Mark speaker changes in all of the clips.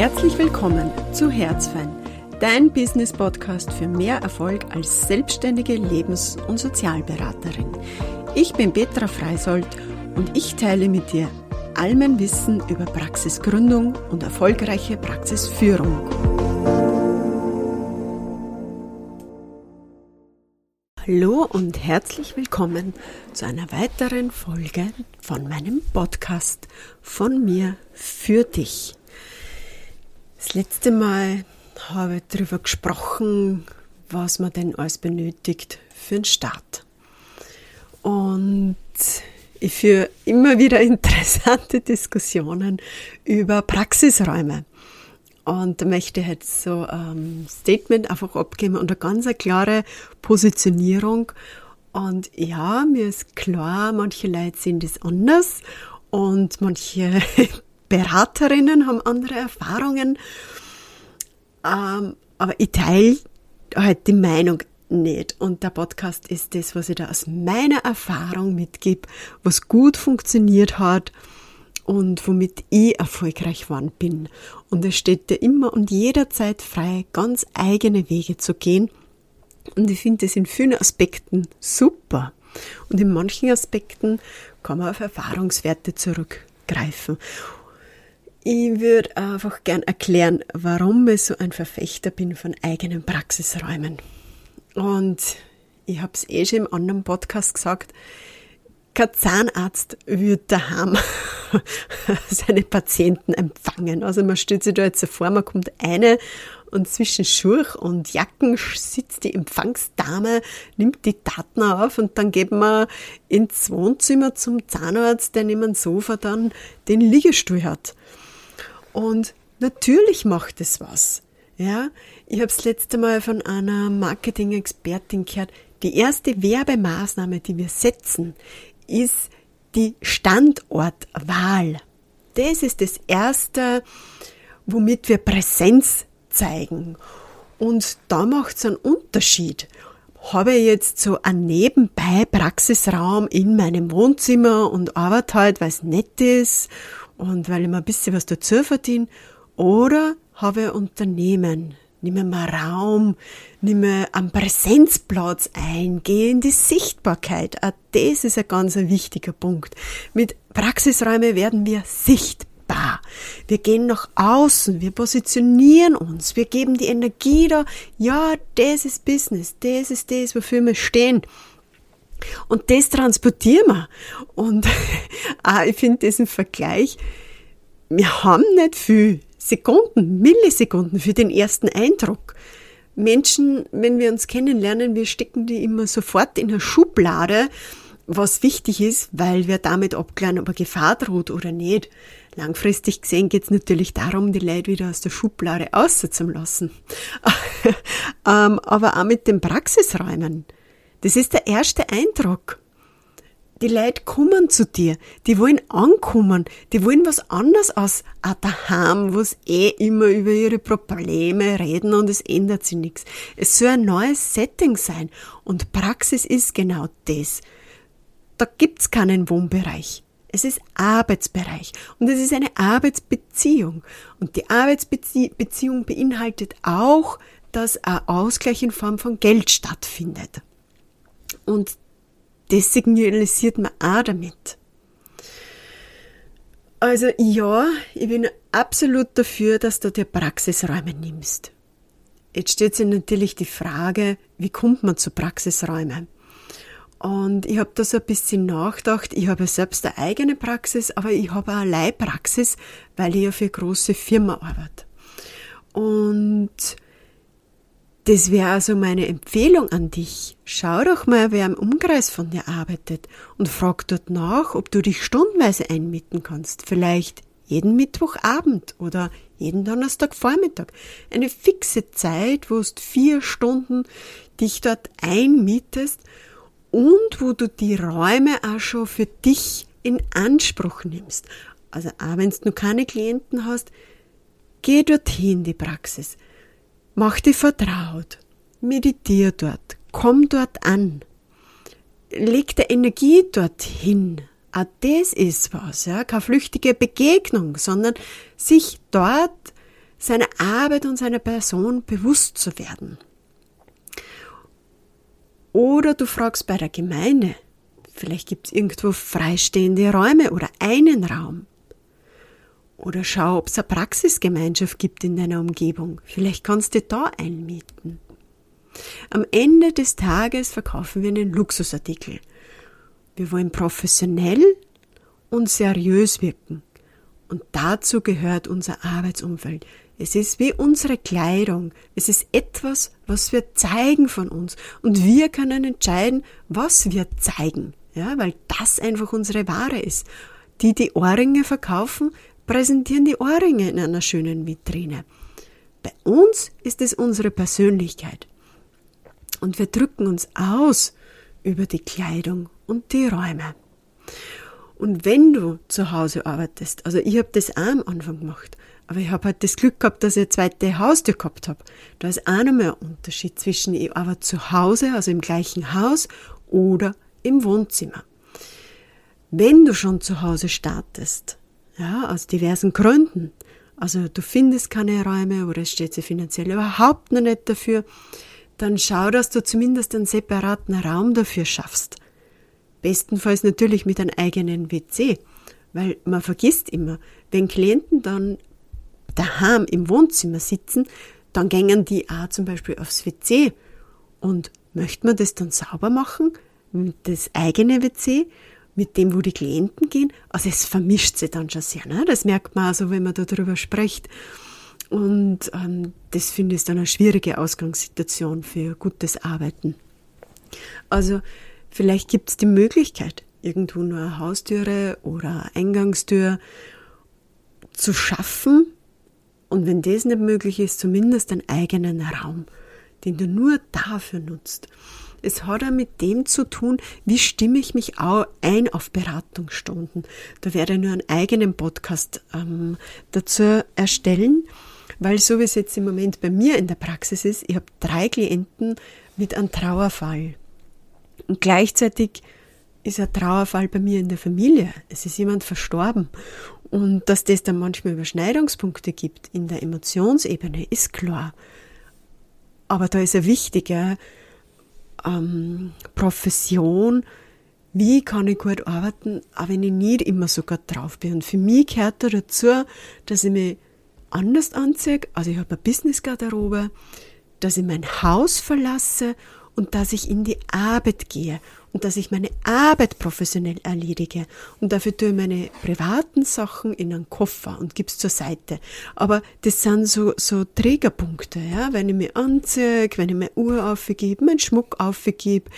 Speaker 1: Herzlich willkommen zu Herzfein, dein Business-Podcast für mehr Erfolg als selbstständige Lebens- und Sozialberaterin. Ich bin Petra Freisold und ich teile mit dir all mein Wissen über Praxisgründung und erfolgreiche Praxisführung. Hallo und herzlich willkommen zu einer weiteren Folge von meinem Podcast von mir für dich. Das letzte Mal habe ich darüber gesprochen, was man denn alles benötigt für einen Start. Und ich führe immer wieder interessante Diskussionen über Praxisräume. Und da möchte ich jetzt so ein Statement einfach abgeben und eine ganz klare Positionierung. Und ja, mir ist klar, manche Leute sehen das anders und manche Beraterinnen haben andere Erfahrungen. Ähm, aber ich teile halt die Meinung nicht. Und der Podcast ist das, was ich da aus meiner Erfahrung mitgebe, was gut funktioniert hat und womit ich erfolgreich geworden bin. Und es steht dir immer und jederzeit frei, ganz eigene Wege zu gehen. Und ich finde das in vielen Aspekten super. Und in manchen Aspekten kann man auf Erfahrungswerte zurückgreifen. Ich würde einfach gern erklären, warum ich so ein Verfechter bin von eigenen Praxisräumen. Und ich habe es eh schon im anderen Podcast gesagt, kein Zahnarzt würde daheim seine Patienten empfangen. Also man stellt sich da jetzt vor, man kommt eine und zwischen Schurch und Jacken sitzt die Empfangsdame, nimmt die Daten auf und dann geht man ins Wohnzimmer zum Zahnarzt, der neben dem Sofa dann den Liegestuhl hat. Und natürlich macht es was. Ja, ich habe das letzte Mal von einer Marketing-Expertin gehört. Die erste Werbemaßnahme, die wir setzen, ist die Standortwahl. Das ist das erste, womit wir Präsenz zeigen. Und da macht es einen Unterschied. Habe ich jetzt so einen nebenbei Praxisraum in meinem Wohnzimmer und arbeite halt, weil es nett ist und weil ich mir ein bisschen was dazu verdiene, oder habe ein Unternehmen, nehme mal Raum, nehme einen Präsenzplatz ein, gehe in die Sichtbarkeit. Auch das ist ein ganz wichtiger Punkt. Mit Praxisräumen werden wir sichtbar. Wir gehen nach außen, wir positionieren uns, wir geben die Energie da. Ja, das ist Business, das ist das, wofür wir stehen. Und das transportieren wir. Und ich finde diesen Vergleich, wir haben nicht viel Sekunden, Millisekunden für den ersten Eindruck. Menschen, wenn wir uns kennenlernen, wir stecken die immer sofort in eine Schublade, was wichtig ist, weil wir damit abklären, ob eine Gefahr droht oder nicht. Langfristig gesehen geht es natürlich darum, die Leute wieder aus der Schublade auszulassen. Ähm, aber auch mit den Praxisräumen. Das ist der erste Eindruck. Die Leute kommen zu dir, die wollen ankommen, die wollen was anderes als daheim, wo sie eh immer über ihre Probleme reden und es ändert sich nichts. Es soll ein neues Setting sein und Praxis ist genau das. Da gibt's keinen Wohnbereich. Es ist Arbeitsbereich und es ist eine Arbeitsbeziehung. Und die Arbeitsbeziehung beinhaltet auch, dass ein Ausgleich in Form von Geld stattfindet. Und das signalisiert man auch damit. Also ja, ich bin absolut dafür, dass du dir Praxisräume nimmst. Jetzt stellt sich natürlich die Frage, wie kommt man zu Praxisräumen? Und ich habe da so ein bisschen nachgedacht. Ich habe selbst eine eigene Praxis, aber ich habe auch eine Leihpraxis, weil ich ja für große Firma arbeite. Und das wäre also meine Empfehlung an dich. Schau doch mal, wer im Umkreis von dir arbeitet und frag dort nach, ob du dich stundenweise einmieten kannst. Vielleicht jeden Mittwochabend oder jeden Donnerstagvormittag. Eine fixe Zeit, wo du vier Stunden dich dort einmietest und wo du die Räume auch schon für dich in Anspruch nimmst. Also auch wenn du keine Klienten hast, geh dorthin, die Praxis. Mach dich vertraut. Meditier dort. Komm dort an. Leg der Energie dorthin. Auch das ist was, ja. Keine flüchtige Begegnung, sondern sich dort seiner Arbeit und seiner Person bewusst zu werden. Oder du fragst bei der Gemeinde, vielleicht gibt es irgendwo freistehende Räume oder einen Raum. Oder schau, ob es eine Praxisgemeinschaft gibt in deiner Umgebung. Vielleicht kannst du da einmieten. Am Ende des Tages verkaufen wir einen Luxusartikel. Wir wollen professionell und seriös wirken. Und dazu gehört unser Arbeitsumfeld. Es ist wie unsere Kleidung. Es ist etwas, was wir zeigen von uns. Und wir können entscheiden, was wir zeigen. Ja, weil das einfach unsere Ware ist. Die, die Ohrringe verkaufen, präsentieren die Ohrringe in einer schönen Vitrine. Bei uns ist es unsere Persönlichkeit. Und wir drücken uns aus über die Kleidung und die Räume. Und wenn du zu Hause arbeitest, also ich habe das auch am Anfang gemacht, aber ich habe halt das Glück gehabt, dass ich eine zweite Haustür gehabt habe. Da ist auch noch mehr ein Unterschied zwischen ich arbeite zu Hause, also im gleichen Haus, oder im Wohnzimmer. Wenn du schon zu Hause startest, ja, aus diversen Gründen, also du findest keine Räume oder es steht sie finanziell überhaupt noch nicht dafür, dann schau, dass du zumindest einen separaten Raum dafür schaffst. Bestenfalls natürlich mit einem eigenen WC, weil man vergisst immer, wenn Klienten dann daheim im Wohnzimmer sitzen, dann gängen die auch zum Beispiel aufs WC. Und möchte man das dann sauber machen? Das eigene WC? Mit dem, wo die Klienten gehen? Also es vermischt sich dann schon sehr. Ne? Das merkt man also, wenn man darüber spricht. Und ähm, das finde ich dann eine schwierige Ausgangssituation für gutes Arbeiten. Also vielleicht gibt es die Möglichkeit, irgendwo nur eine Haustüre oder eine Eingangstür zu schaffen, und wenn das nicht möglich ist, zumindest einen eigenen Raum, den du nur dafür nutzt. Es hat auch mit dem zu tun, wie stimme ich mich auch ein auf Beratungsstunden. Da werde ich nur einen eigenen Podcast ähm, dazu erstellen, weil so wie es jetzt im Moment bei mir in der Praxis ist, ich habe drei Klienten mit einem Trauerfall. Und gleichzeitig ist ein Trauerfall bei mir in der Familie. Es ist jemand verstorben. Und dass das dann manchmal Überschneidungspunkte gibt in der Emotionsebene, ist klar. Aber da ist eine wichtige ähm, Profession, wie kann ich gut arbeiten, auch wenn ich nicht immer so gut drauf bin. Und für mich gehört da dazu, dass ich mich anders anziehe, also ich habe eine Business-Garderobe, dass ich mein Haus verlasse und dass ich in die Arbeit gehe und dass ich meine Arbeit professionell erledige. Und dafür tue ich meine privaten Sachen in einen Koffer und gib's zur Seite. Aber das sind so, so Trägerpunkte, ja. Wenn ich mich anziehe, wenn ich meine Uhr aufgebe, meinen Schmuck aufgebe,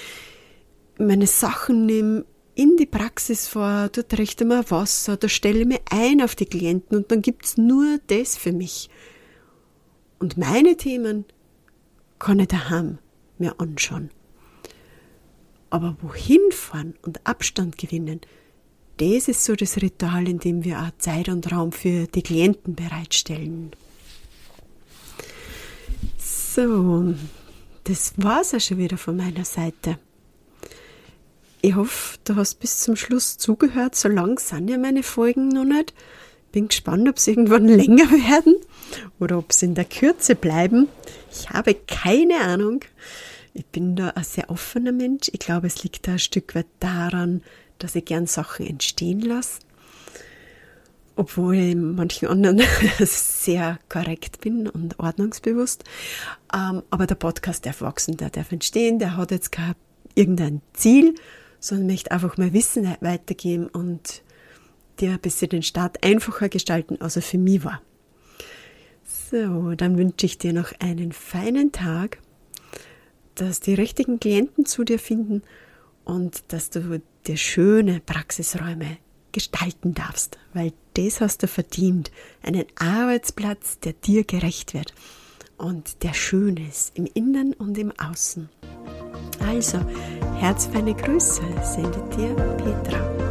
Speaker 1: meine Sachen nehme, in die Praxis vor, dort richte mir Wasser, da stelle ich mich ein auf die Klienten und dann gibt's nur das für mich. Und meine Themen kann ich daheim mir anschauen. Aber wohin fahren und Abstand gewinnen, das ist so das Ritual, in dem wir auch Zeit und Raum für die Klienten bereitstellen. So, das war's auch schon wieder von meiner Seite. Ich hoffe, du hast bis zum Schluss zugehört. So lang sind ja meine Folgen noch nicht. Bin gespannt, ob sie irgendwann länger werden oder ob sie in der Kürze bleiben. Ich habe keine Ahnung. Ich bin da ein sehr offener Mensch. Ich glaube, es liegt da ein Stück weit daran, dass ich gern Sachen entstehen lasse. Obwohl ich in manchen anderen sehr korrekt bin und ordnungsbewusst. Ähm, aber der Podcast darf wachsen, der darf entstehen, der hat jetzt kein irgendein Ziel, sondern möchte einfach mal Wissen weitergeben und dir ein bisschen den Start einfacher gestalten, als er für mich war. So, dann wünsche ich dir noch einen feinen Tag dass die richtigen Klienten zu dir finden und dass du dir schöne Praxisräume gestalten darfst, weil das hast du verdient. Einen Arbeitsplatz, der dir gerecht wird und der schön ist im Innen und im Außen. Also, herzfeine Grüße sendet dir Petra.